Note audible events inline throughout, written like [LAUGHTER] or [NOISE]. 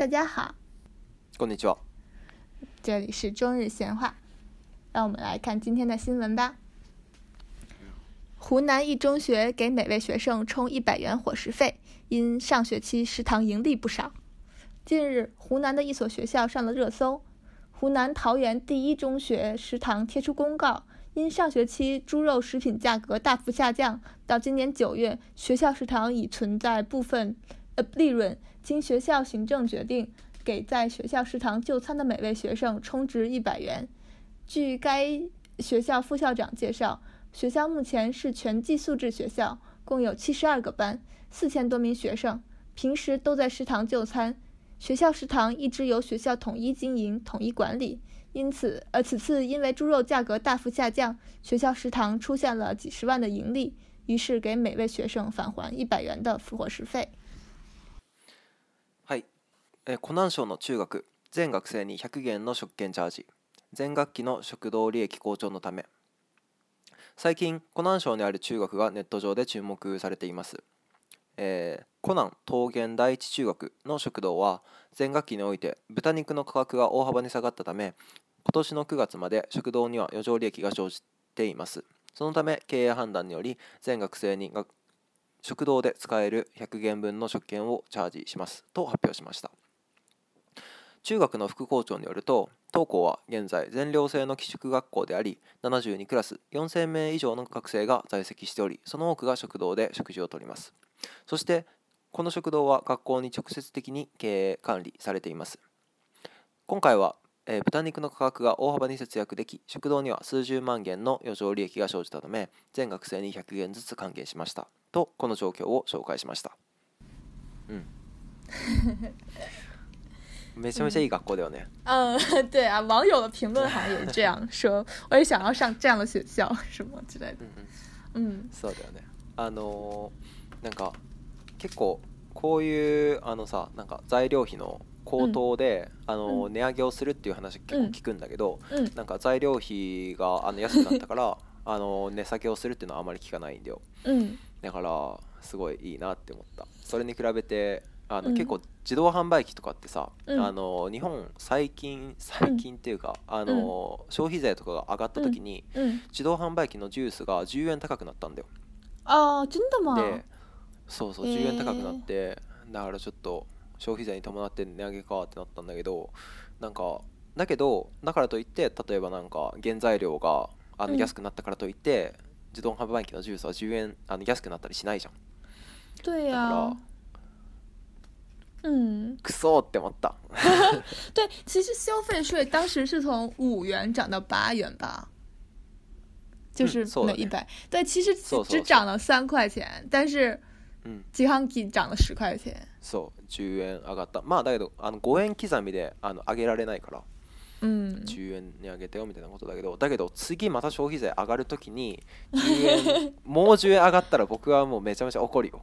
大家好，这里是中日闲话，让我们来看今天的新闻吧。湖南一中学给每位学生充一百元伙食费，因上学期食堂盈利不少。近日，湖南的一所学校上了热搜。湖南桃园第一中学食堂贴出公告，因上学期猪肉食品价格大幅下降，到今年九月，学校食堂已存在部分呃利润。经学校行政决定，给在学校食堂就餐的每位学生充值一百元。据该学校副校长介绍，学校目前是全寄宿制学校，共有七十二个班，四千多名学生，平时都在食堂就餐。学校食堂一直由学校统一经营、统一管理，因此，呃，此次因为猪肉价格大幅下降，学校食堂出现了几十万的盈利，于是给每位学生返还一百元的补伙食费。え湖南省の中学全学生に100元の食券チャージ全学期の食堂利益向上のため最近湖南省にある中学がネット上で注目されています、えー、湖南桃源第一中学の食堂は全学期において豚肉の価格が大幅に下がったため今年の9月まで食堂には余剰利益が生じていますそのため経営判断により全学生に食堂で使える100元分の食券をチャージしますと発表しました中学の副校長によると当校は現在全寮制の寄宿学校であり72クラス4000名以上の学生が在籍しておりその多くが食堂で食事をとりますそしてこの食堂は学校に直接的に経営管理されています今回は、えー、豚肉の価格が大幅に節約でき食堂には数十万元の余剰利益が生じたため全学生に100元ずつ還元しましたとこの状況を紹介しましたうん没没这一个过掉呢。嗯，对啊，网友的评论好像也这样说，我也想要上这样的学校什么之类的。嗯、そうだよね。あのなんか結構こういうあのさなんか材料費の高騰で、あの値上げをするっていう話結構聞くんだけど、なんか材料費があの安くなったから [LAUGHS] あの値下げをするっていうのはあまり聞かないんだよ。だからすごいいいなって思った。それに比べてあの、うん結構自動販売機とかってさ、うんあの日本最近最近っていうか、あの消費税とかが上がった時に、うん自動販売機のジュースが10円高くなったんだよ。아찐다마でそうそう10円高くなってだからちょっと消費税に伴って値上げかってなったんだけどなんかだけどだからといって例えばなんか原材料があの安くなったからといって自動販売機のジュースは10円あの安くなったりしないじゃんだから嗯，クソって思った。[LAUGHS] 对，其实消费税当时是从五元涨到八元吧，就是每一百、嗯。对，其实只涨了三块钱，但是自販機涨了十块钱。そう10円上がった。まあだけどあの5円刻みであの上げられないから。うん、10円に上げてよみたいなことだけどだけど次また消費税上がるときに10円もう10円上がったら僕はもうめちゃめちゃ怒るよ。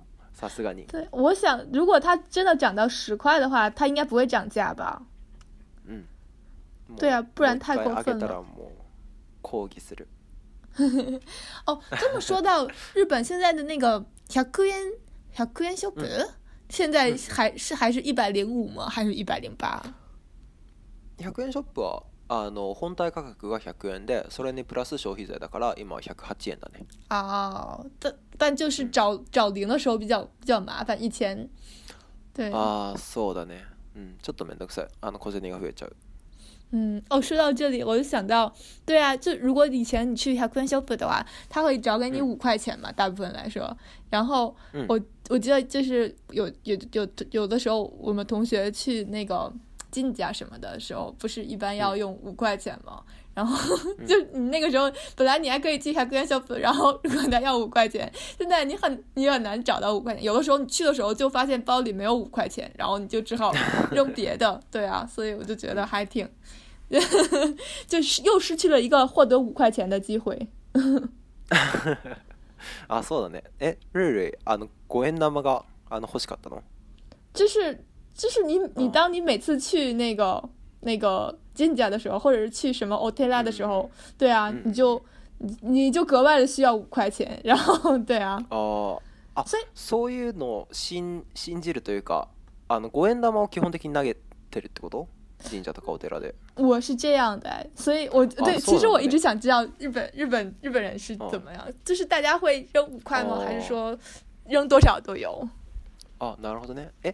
对，我想如果他真的涨到十块的话，他应该不会涨价吧？嗯，对啊，不然太过分了。抗议する。[LAUGHS] 哦，这么说到日本现在的那个百元，百元ショップ，现在还是还是一百零五吗？还是一百零八？百元ショップ。あの本体価格が100円でそれにプラス消費税だから今は108円だねあ但但就是找找零的时候比较比较麻烦以前对ああそうだねうんちょっとめんどくさいあの小銭が増えちゃう嗯，哦，说到这里，我就想到，对啊，就如果以前你去 h a k u n s h o p 的话，他会找给你五块钱嘛，嗯、大部分来说。然后我、嗯、我记得就是有有有有的时候，我们同学去那个进价什么的时候，不是一般要用五块钱吗？然后 [LAUGHS] 就你那个时候，本来你还可以寄一下干校，然后如果他要五块钱，现在你很你很难找到五块钱。有的时候你去的时候就发现包里没有五块钱，然后你就只好扔别的。对啊，所以我就觉得还挺，[LAUGHS] 就是又失去了一个获得五块钱的机会。[LAUGHS] 啊，そうだね。え、瑞ル、あの五円玉があの欲しかったの？就是。就是你，你当你每次去那个那个金家的时候，或者是去什么奥特 a 的时候，对啊，你就你你就格外的需要五块钱，然后对啊，啊，所以，そういうの信じるというか、あの五円玉を基本的に投げてるってこと？神社とかお寺で。我是这样的，所以我对其实我一直想知道日本日本日本人是怎么样，就是大家会扔五块吗？还是说扔多少都有？哦，なるほどね。诶，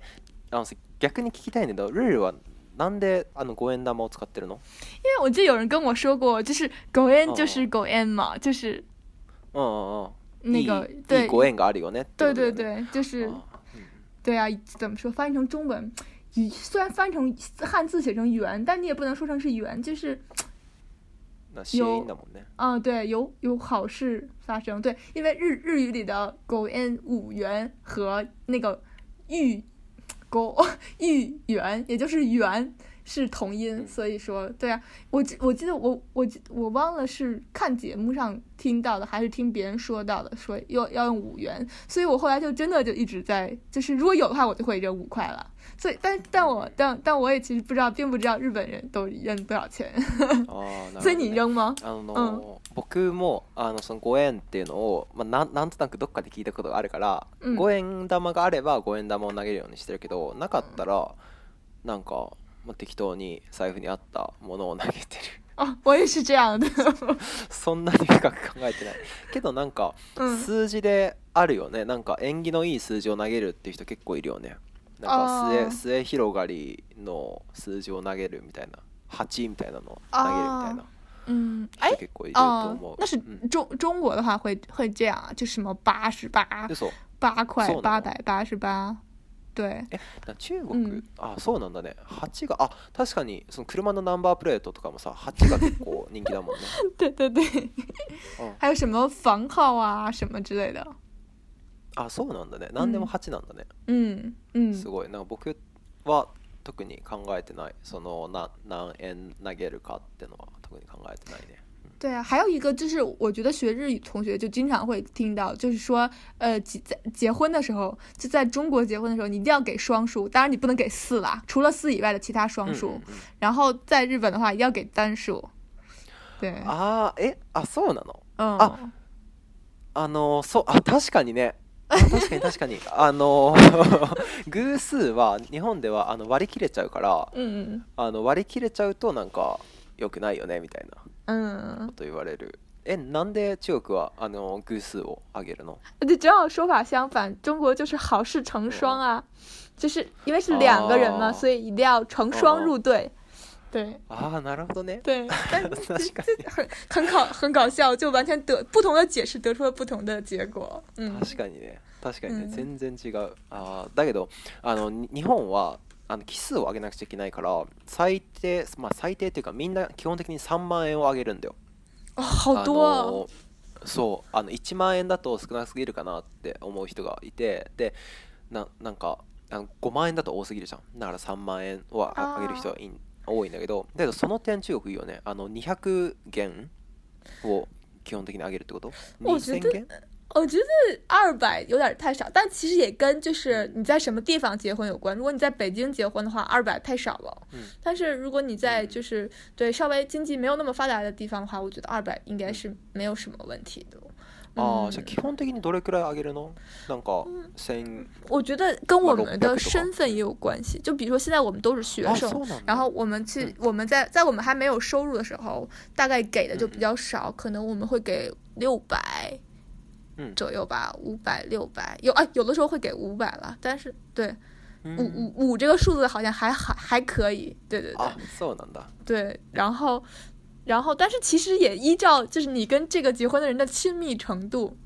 なん逆反，聞きたいね。だルールはなんであの五円玉を使ってるの？因为我记得有人跟我说过，就是“五円”就是“五円”嘛，就是。嗯嗯嗯。那个对。对对对，就是。对啊，怎么说？翻译成中文，虽然翻译成汉字写成“元，但你也不能说成是“元，就是。有。嗯，对，有有好事发生，对，因为日日语里的“五円”五元和那个“玉”。一 [LAUGHS] 元，也就是元是同音，所以说，对啊，我我记得我我我忘了是看节目上听到的，还是听别人说到的，说要要用五元，所以我后来就真的就一直在，就是如果有的话，我就会扔五块了。所以，但但我但但我也其实不知道，并不知道日本人都扔多少钱。[LAUGHS] 哦，所以你扔吗？嗯。僕もあのその5円っていうのを、まあ、ななんとなくどっかで聞いたことがあるから、うん、円玉があれば五円玉を投げるようにしてるけどなかったらなんか、まあ、適当に財布に合ったものを投げてる。あ、[LAUGHS] そんなに深く考えてない。けどなんか、数字であるよね。なんか縁起のいい数字を投げるっていう人結構いるよね。なんか末末広がりの数字を投げるみたいな、8みたいなのを投げるみたいな。嗯，哎，結構いると思う。那是中中国的话会会这样，就什么八十八、八块、八百八十八。对え中国、うあそうなんだね八があ確かにその車のナンバープレートとかもさ八が結構人気だもんね对对 [LAUGHS] 对、はい、还有什么房号啊什么之类的あそうなんだね何でも八なんだねうん、うん、すごいなんか僕は特に考えてないそのな何円投げるかってのは对啊，还有一个就是，我觉得学日语同学就经常会听到，就是说，呃，结在结婚的时候，就在中国结婚的时候，你一定要给双数，当然你不能给四啦，除了四以外的其他双数。然后在日本的话，要给单数。对啊，え、あ、そうなの？嗯。あ、あの、そう、あ、確かにね。確かに確かに。あの、[LAUGHS] 偶数は日本ではあの割り切れちゃうから、あの割り切れちゃうとなんか。良くないよねみたいなこと言われる。え、なんで中国はあの偶数を上げるの？对，正好说法相反，中国就是好事成双啊，就是因为是两个人嘛，所以一定要成双入对。对啊，なるほどね。对，但这很很搞很搞笑，就完全得不同的解释得出了不同的结果。確かにね、確かにね、全然違う。ああ、だけどあの日本はあの奇数を上げなくちゃいけないから最低まあ最低っていうかみんな基本的に3万円を上げるんだよあ本当はそうあの1万円だと少なすぎるかなって思う人がいてでななんかあの5万円だと多すぎるじゃんだから3万円は上げる人はい多いんだけどだけどその点中国いいよねあの200元を基本的に上げるってこと2000元我觉得二百有点太少，但其实也跟就是你在什么地方结婚有关。如果你在北京结婚的话，二百太少了。嗯，但是如果你在就是对稍微经济没有那么发达的地方的话，我觉得二百应该是没有什么问题的。啊，基本的にどれくらい上げるの？なんか我觉得跟我们的身份也有关系。就比如说现在我们都是学生，然后我们去我们在在我们还没有收入的时候，大概给的就比较少，可能我们会给六百。左右吧，五百六百有哎，有的时候会给五百了，但是对，五五五这个数字好像还还还可以，对对对，送能的，对，然后然后但是其实也依照就是你跟这个结婚的人的亲密程度，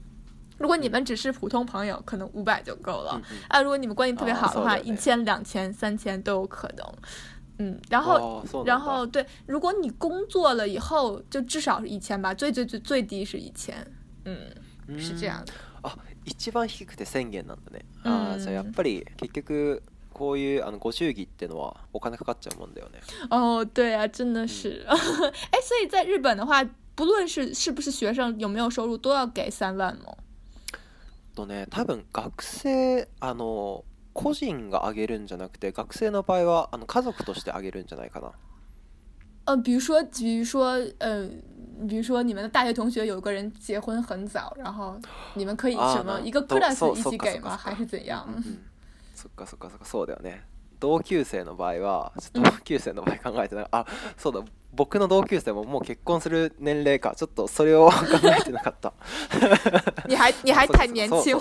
如果你们只是普通朋友，可能五百就够了，哎，如果你们关系特别好的话，一千两千三千都有可能，嗯，然后然后对，如果你工作了以后，就至少是一千吧，最最最最低是一千，嗯。是这样的。あ、一番低くて1 0なんだね。あじゃやっぱり結局こういうあのご祝儀ってのはお金かかっちゃうもんだよね。哦，对啊，真的是。[LAUGHS] 哎所以在日本的话，不论是是不是学生有没有收入，都要给三万吗？とね、多分学生あの個人があげるんじゃなくて学生の場合はあの家族としてあげるんじゃないかな。嗯，比如说，比如说，呃，比如说你们的大学同学有个人结婚很早，然后你们可以什么一个 g r a s 一起给吗，还是怎样？そっかそっかそっかそうだよね。同級生の場合は、同級生の場合考えてない。あ、そうだ。僕の同級生ももう結婚する年齢か。ちょっとそれを考えてなかった。[LAUGHS] 你还你还太年轻，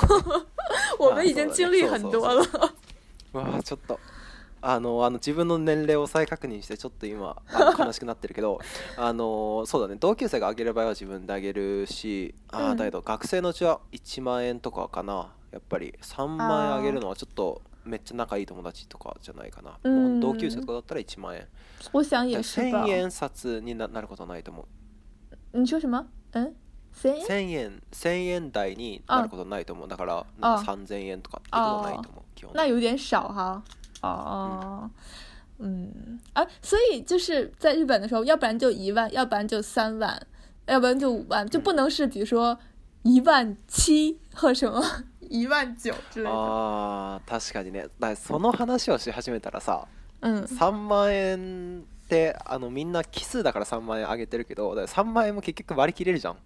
[LAUGHS] 我们已经经历很多了。哇，ちょっと。あのあの自分の年齢を再確認してちょっと今 [LAUGHS] 悲しくなってるけどあのそうだね同級生があげる場合は自分であげるしあ、だけど学生のうちは1万円とかかなやっぱり3万円あげるのはちょっとめっちゃ仲いい友達とかじゃないかな、同級生とかだったら1万円1000円札になることはないと思う你说什么1000円1000円台になることないと思うだからなんか3000円とかってことないと思う基本那有点少は啊。嗯，啊，所以就是在日本的时候，要不然就一万，要不然就三万，要不然就五万，就不能是比如说一万七或什么 [LAUGHS] 一万九之类的。ああ、確かにね。だその話をし始めたらさ、うん、三万円ってあのみんな奇数だから三万円上げてるけど、だ三万円も結局割り切れるじゃん。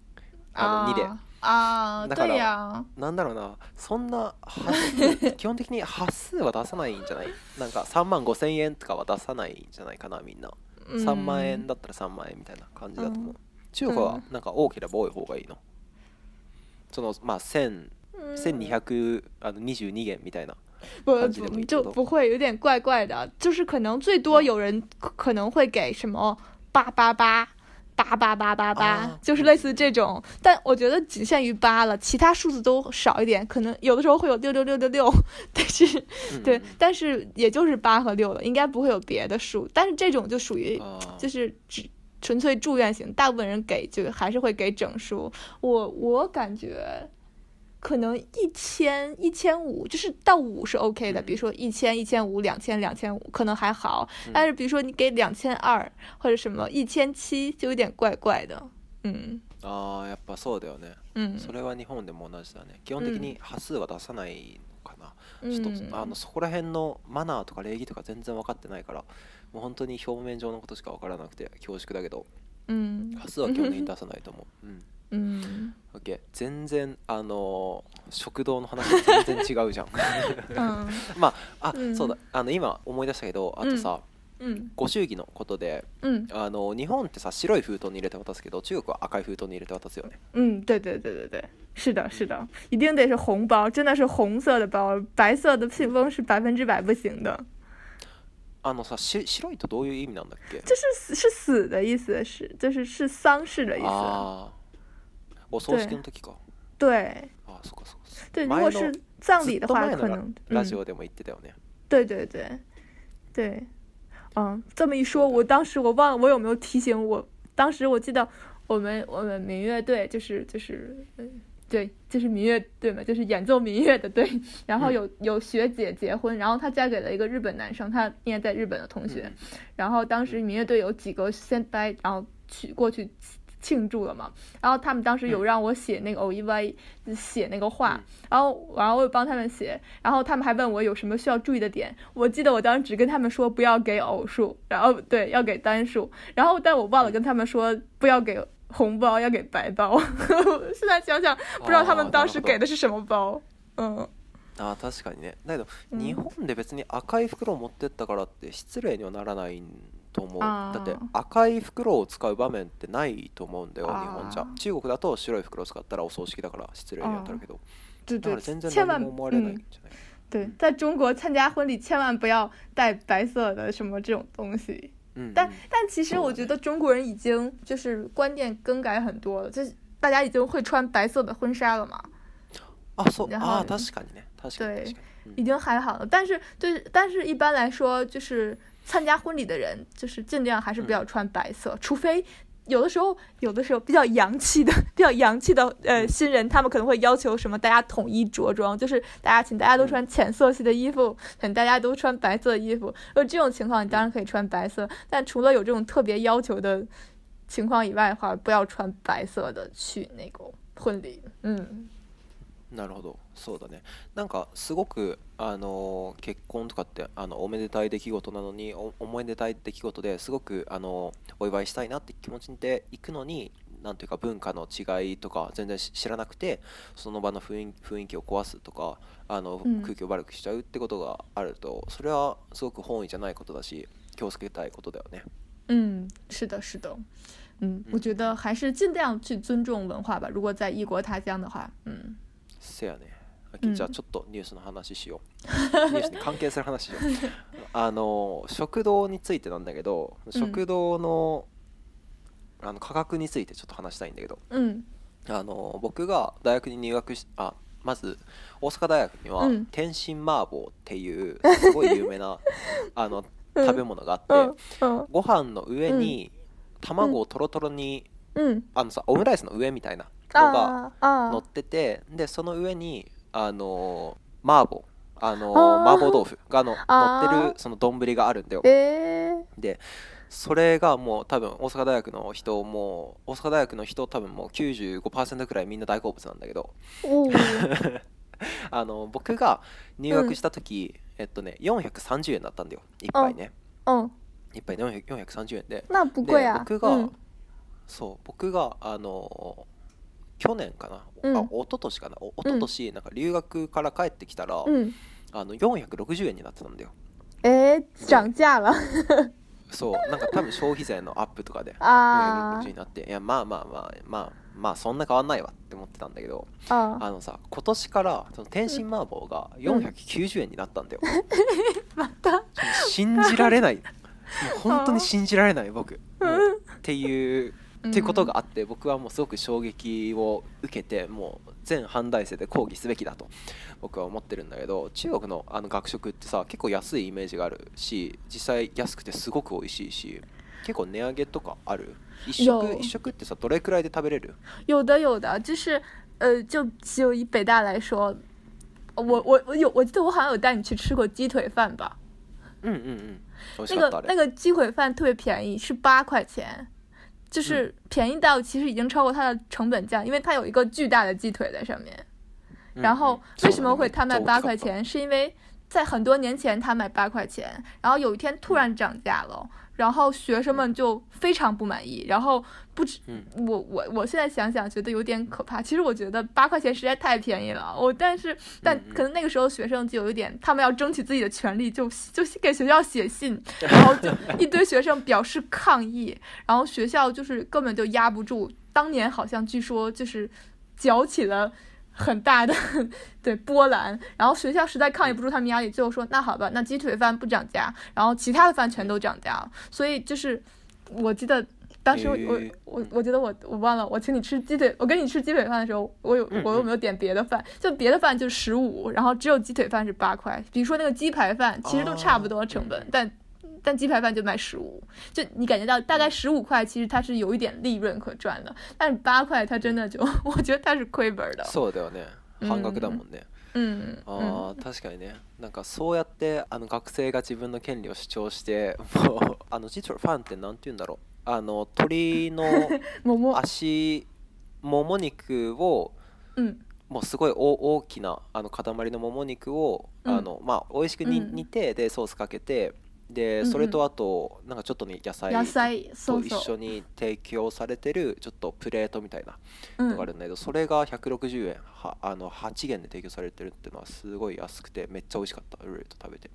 あの2で。あだからなんだろうなそんな [LAUGHS] 基本的に端数は出さないんじゃないなんか3万5千円とかは出さないんじゃないかなみんな、三3万円だったら3万円みたいな感じだと思う、うん、中国はなんか大きなば多い方がいいの、そのまあ1222元みたいな。不不就不会有点怪怪的，就是可能最多有人可能会给什么八八八八八八八八，就是类似这种，但我觉得仅限于八了，其他数字都少一点，可能有的时候会有六六六六六，[LAUGHS] 但是对，但是也就是八和六了，应该不会有别的数，但是这种就属于就是只纯粹祝愿型，大部分人给就还是会给整数，我我感觉。可能一千一千五，就是到五是 OK 的。比如说一千一千五、两千两千五，可能还好。但是比如说你给两千二或者什么一千七，就有点怪怪的。嗯。啊，やっぱそうだよね。うそれは日本でも同じだね。基本的に発数は出さないかな。ちょっとあのそこら辺のマナーとか礼儀とか全然分かってないから、もう本当に表面上のことしか分からなくて、恐縮だけど。うん。発数は基本的に出さないと思う。うん。うん全然あの食堂の話全然違うじゃん、[LAUGHS] まああ、うん、そうだあの今思い出したけどあとさ、うん、ご祝儀のことで、うん、あの日本ってさ白い封筒に入れて渡すけど中国は赤い封筒に入れて渡すよねうん对对对对对是的是的一定得是红包真的是红色的包白色的信封是百分之百不行的あのさし白いとどういう意味なんだっけ就是是死的意思是就是是丧事的意思ああ我丧尸的时，对对。对，如果是葬礼的话，可能嗯。对对对，对，嗯，这么一说，我当时我忘了我有没有提醒我。当时我记得我们我们民乐队就是就是，对，就是民乐队嘛，就是演奏民乐的队。然后有有学姐结婚，然后她嫁给了一个日本男生，她念在日本的同学。然后当时民乐队有几个先呆，然后去过去。庆祝了嘛？然后他们当时有让我写那个偶 E Y，写那个话，然后然后我帮他们写，然后他们还问我有什么需要注意的点。我记得我当时只跟他们说不要给偶数，然后对要给单数，然后但我忘了跟他们说不要给红包，要给白包。[LAUGHS] 现在想想，不知道他们当时给的是什么包。嗯。啊，確かにね。だけど日本で別に赤い袋を持ってったからって失礼にはならないん。と思う。だって赤い袋を使う場面ってないと思うんだよ。日本じゃ。中国だと白い袋使ったらお葬式だから失礼にったるけど。啊，千万嗯，对，在中国参加婚礼千万不要带白色的什么这种东西。嗯，但但其实我觉得中国人已经就是观念更改很多了，就是大家已经会穿白色的婚纱了嘛。啊，そう。啊，確かにね。確かに。对，已经还好了。但是对，但是一般来说就是。参加婚礼的人，就是尽量还是不要穿白色，除非有的时候有的时候比较洋气的 [LAUGHS] 比较洋气的呃新人，他们可能会要求什么，大家统一着装，就是大家请大家都穿浅色系的衣服，请大家都穿白色衣服。而这种情况，你当然可以穿白色，但除了有这种特别要求的情况以外的话，不要穿白色的去那个婚礼，嗯。なるほど、そうだね。なんかすごく、あの結婚とかってあのおめでたい出来事なのにお、おめでたい出来事ですごく、あのお祝いしたいなって気持ちで行くのに、なんていうか文化の違いとか全然知らなくて、その場の雰囲雰囲気を壊すとか、あの空気を悪くしちゃうってことがあると、それはすごく本意じゃないことだし、気をつけたいことだよね。嗯，是的，是的，嗯，我嗯觉得还是尽量去尊重文化吧。如果在异国他乡的话，嗯せやねじゃあちょっとニュースの話しよう、うん、ニュースに関係する話しよう [LAUGHS] あの食堂についてなんだけど食堂のうん、あの価格についてちょっと話したいんだけど、うん、あの僕が大学に入学しあまず大阪大学には天津麻婆っていうすごい有名な [LAUGHS] あの食べ物があって、ご飯の上に卵をとろとろに、あのさオムライスの上みたいなのが乗っててでその上にあのマーボあの麻婆豆腐がの乗ってるその丼があるんだよ。えー、でそれがもう多分大阪大学の人も大阪大学の人多分もう95%くらいみんな大好物なんだけど [LAUGHS] あの僕が入学した時、うん、えっとね430円だったんだよ一杯ね。一杯430円で。で僕が、うん、そう僕があの去年かな、うん、あ一昨年かな一昨年なんか留学から帰ってきたら、うん、あの460円になってたんだよえー、涨价了そうなんか多分消費税のアップとかで460 [LAUGHS] になっていやまあまあまあまあまあそんな変わんないわって思ってたんだけどあのさ今年からその天津麻婆が490円になったんだよ、うん、また信じられない本当に信じられない僕っていうっていうことがあって僕はもうすごく衝撃を受けてもう全半大生で抗議すべきだと僕は思ってるんだけど中国のあの学食ってさ結構安いイメージがあるし実際安くてすごく美味しいし結構値上げとかある一食一食ってさどれくらいで食べれる有的有的就是呃就就以北大来说我我我有我记得我好像有带你去吃过鸡腿饭吧嗯嗯嗯那个那个鸡腿饭特别便宜是八块钱就是便宜到其实已经超过它的成本价，因为它有一个巨大的鸡腿在上面。然后为什么会它卖八块钱？是因为在很多年前它卖八块钱，然后有一天突然涨价了。然后学生们就非常不满意，然后不止，我我我现在想想觉得有点可怕。其实我觉得八块钱实在太便宜了，我但是但可能那个时候学生就有一点，他们要争取自己的权利，就就给学校写信，然后就 [LAUGHS] 一堆学生表示抗议，然后学校就是根本就压不住。当年好像据说就是搅起了。很大的 [LAUGHS] 对波澜，然后学校实在抗议不住他们压力，最后说那好吧，那鸡腿饭不涨价，然后其他的饭全都涨价了。所以就是我记得当时我我我觉得我我忘了，我请你吃鸡腿，我跟你吃鸡腿饭的时候，我有我有没有点别的饭，就别的饭就十五，然后只有鸡腿饭是八块。比如说那个鸡排饭，其实都差不多成本，但。但鸡排饭就卖十五，就你感觉到大概十五块，其实它是有一点利润可赚的，但是八块它真的就，[LAUGHS] 我觉得它是亏本的。そうだよね。半額だもんね。うん、ああ、確かにねなんかそうやってあの学生が自分の権利を主張してもうあの実はファンって何て言うんだろうあの鳥の [LAUGHS] 足もも肉を、うん、もうすごい大きなあの塊のもも肉を、うん、あのまあ美味しくに、うん、てでソースかけてでそれとあと、なんかちょっとね野菜と一緒に提供されてるちょっとプレートみたいなのがあるんだけど、それが160円はあの8円で提供されてるっていうのはすごい安くてめっちゃ美味しかったルーレット食べて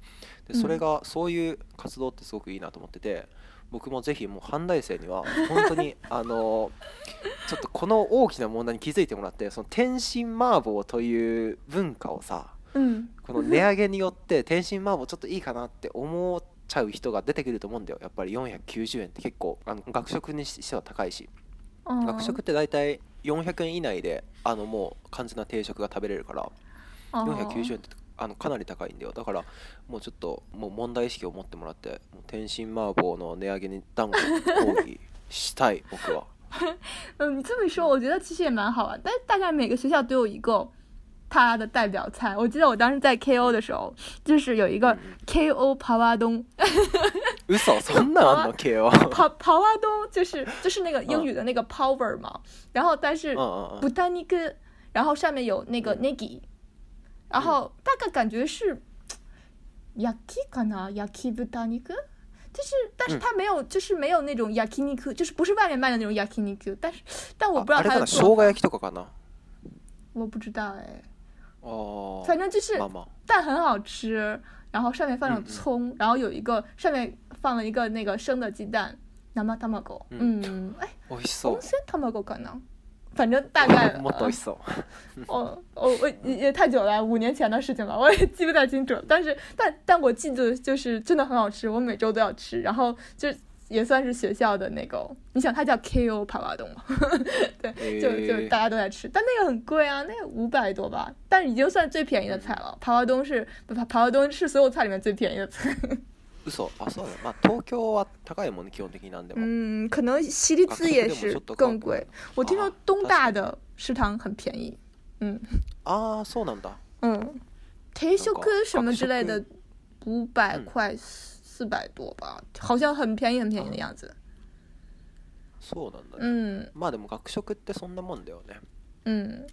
でそれが、そういう活動ってすごくいいなと思ってて僕もぜひもう半大生には本当に [LAUGHS] あのちょっとこの大きな問題に気づいてもらってその天津麻婆という文化をさこの値上げによって天津麻婆ちょっといいかなって思っちゃう人が出てくると思うんだよやっぱり490円って結構あの学食にしては高いし学食って大体400円以内であのもう完全な定食が食べれるから490円ってあのかなり高いんだよだからもうちょっともう問題意識を持ってもらってもう天津麻婆の値上げに断固抗議したい僕は。嗯，[LAUGHS] 你这么一说，我觉得其实也蛮好玩，但是大概每个学校都有一个他的代表菜，我记得我当时在 KO 的时候，就是有一个 KO 刨花东，你 KO？东就是就是那个英语的那个 power 嘛。然后但是不丹尼克，然后上面有那个 n i g i 然后大概感觉是，yaki yaki 尼就是但是它没有就是没有那种 yakiniku，就是不是外面卖的那种 yakiniku。但是但我不知道它的不知啊，哎。哦，反正就是蛋很好吃，然后上面放了葱，然后有一个上面放了一个那个生的鸡蛋，汤包汤包狗，嗯，[LAUGHS] 哎，红烧汤包狗可能，反正大概，[LAUGHS] [LAUGHS] 我太久了，五年前的事情了，我也记不太清楚，但是但但我记得就是真的很好吃，我每周都要吃，然后就。也算是学校的那个，你想它叫 KO 帕瓦冬对，就就大家都在吃，但那个很贵啊，那个五百多吧，但是已经算最便宜的菜了。帕瓦冬是不爬帕瓦冬是所有菜里面最便宜的菜。う [LAUGHS] そそうね。まあ東京は高いもんね基本的になんでも。嗯，可能西立寺也是更贵。我听说东大的食堂很便宜。嗯。啊，あそうなんだ。嗯。体育课什么之类的，五百块。四百多吧，好像很便宜很便宜的样子。そうなんだ、ね、まあでも学食ってそんなもんだよね。うん。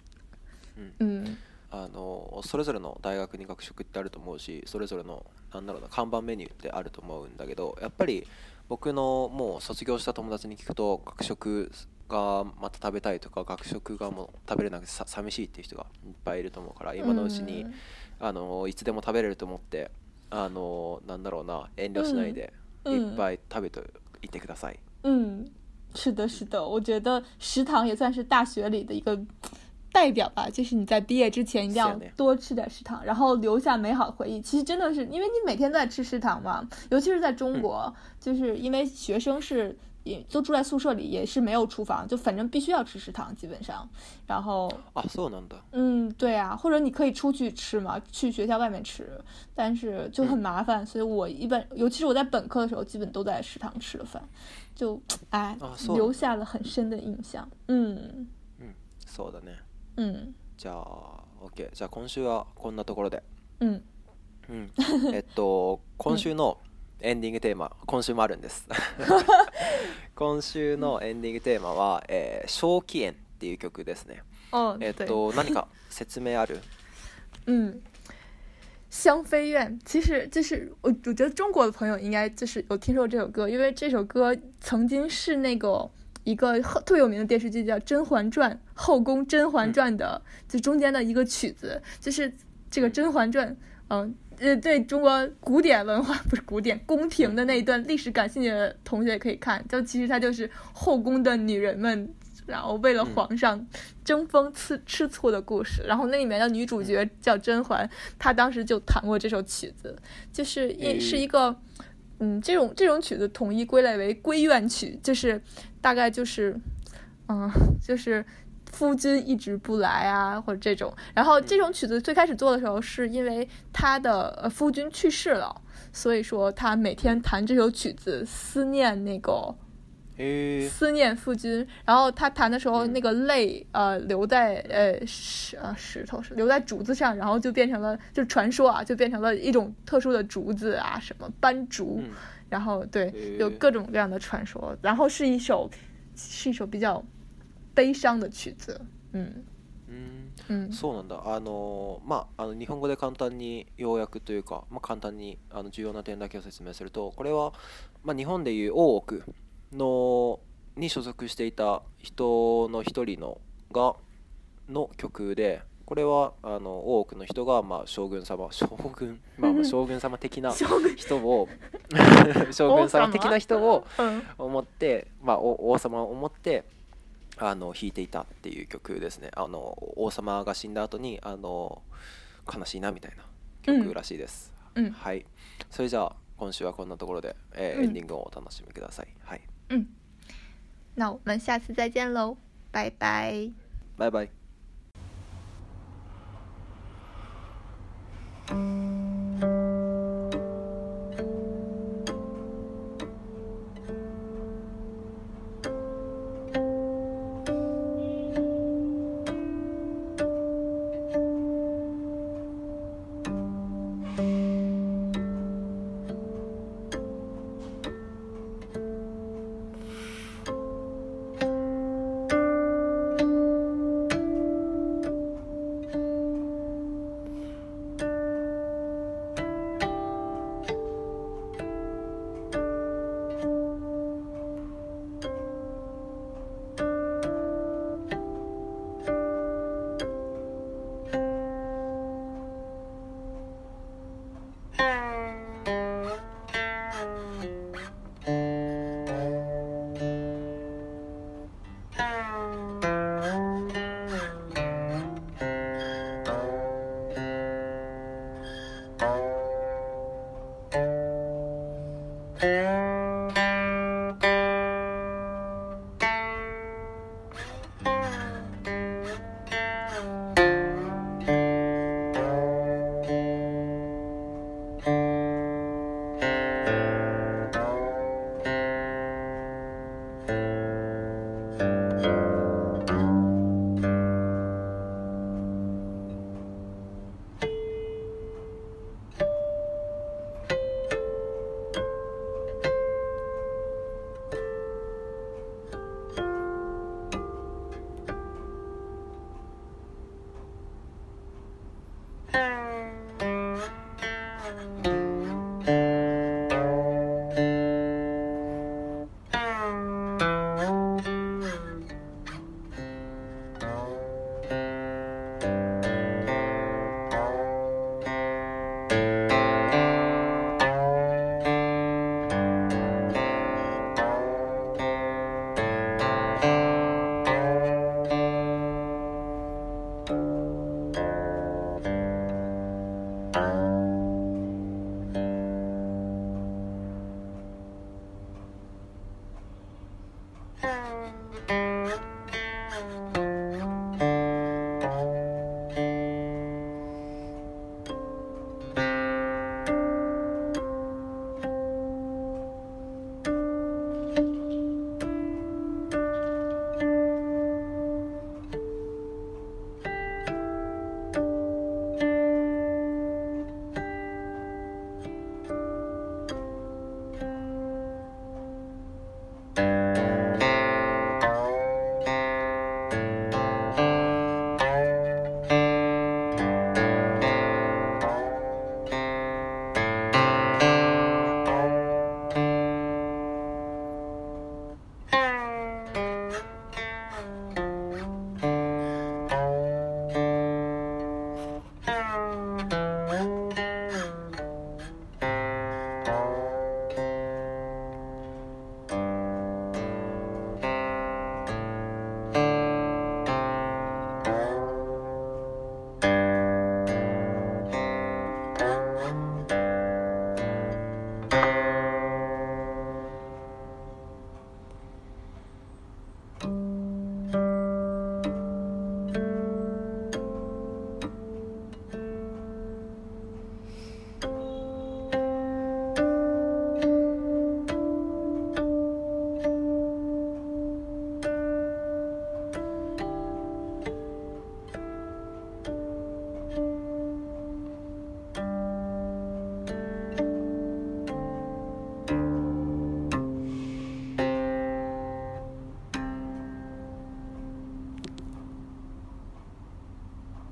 うん。あのそれぞれの大学に学食ってあると思うしそれぞれのなんだろうな看板メニューってあると思うんだけどやっぱり僕のもう卒業した友達に聞くと学食がまた食べたいとか学食がもう食べれなくてさ寂しいっていう人がいっぱいいると思うから今のうちに、あのいつでも食べれると思ってあのなんだろうな、遠慮しないで、いっぱい食べといてください。嗯，是的，是的，我觉得食堂也算是大学里的一个代表吧，就是你在毕业之前一定要多吃点食堂，然后留下美好回忆。其实真的是，因为你每天在吃食堂嘛，尤其是在中国，就是因为学生是。也都住在宿舍里，也是没有厨房，就反正必须要吃食堂，基本上。然后啊，所有的。嗯，对啊，或者你可以出去吃嘛，去学校外面吃，但是就很麻烦。所以我一般，尤其是我在本科的时候，基本都在食堂吃的饭，就哎，留下了很深的印象。嗯嗯，そうだね。嗯。じゃあ、OK。じゃあ今週はこんなところで。嗯嗯。[LAUGHS] えっと、今週の。エンディングテーマ今週もあるんです。[LAUGHS] 今週のエンディングテーマは“え小奇缘”っていう曲ですね。えっと何か説明ある？[LAUGHS] うん。香妃院其实就是我我觉得中国的朋友应该就是我听说这首歌，因为这首歌曾经是那个一个特有名的电视剧叫《甄嬛传》后宫《甄嬛传》的就中间的一个曲子，就是这个《甄嬛传》嗯。呃，对中国古典文化不是古典宫廷的那一段历史感兴趣的同学，也可以看。就其实它就是后宫的女人们，然后为了皇上争风吃吃醋的故事。然后那里面的女主角叫甄嬛，她当时就弹过这首曲子，就是一是一个，嗯，这种这种曲子统一归类为闺怨曲，就是大概就是，嗯，就是。夫君一直不来啊，或者这种，然后这种曲子最开始做的时候，是因为他的夫君去世了，所以说他每天弹这首曲子，思念那个，思念夫君。然后他弹的时候，那个泪呃留在呃石呃石头上，留在竹子上，然后就变成了，就传说啊，就变成了一种特殊的竹子啊，什么斑竹。然后对，有各种各样的传说。然后是一首，是一首比较。悲伤的曲子。嗯。うん、そうなんだあのまああの日本語で簡単に要約というか、まあ、簡単にあの重要な点だけを説明するとこれは、まあ、日本でいう大奥のに所属していた人の一人のがの曲でこれはあの大奥の人が、まあ、将軍様将軍、まあ、まあ将軍様的な人を将軍様的な人を思って、まあ、王様を思って。あの弾いていたっていう曲ですねあの王様が死んだ後にあの悲しいなみたいな曲らしいです、うんはいそれじゃあ今週はこんなところで、えー、エンディングをお楽しみくださいはいうん那我们下次再见喽バイバイ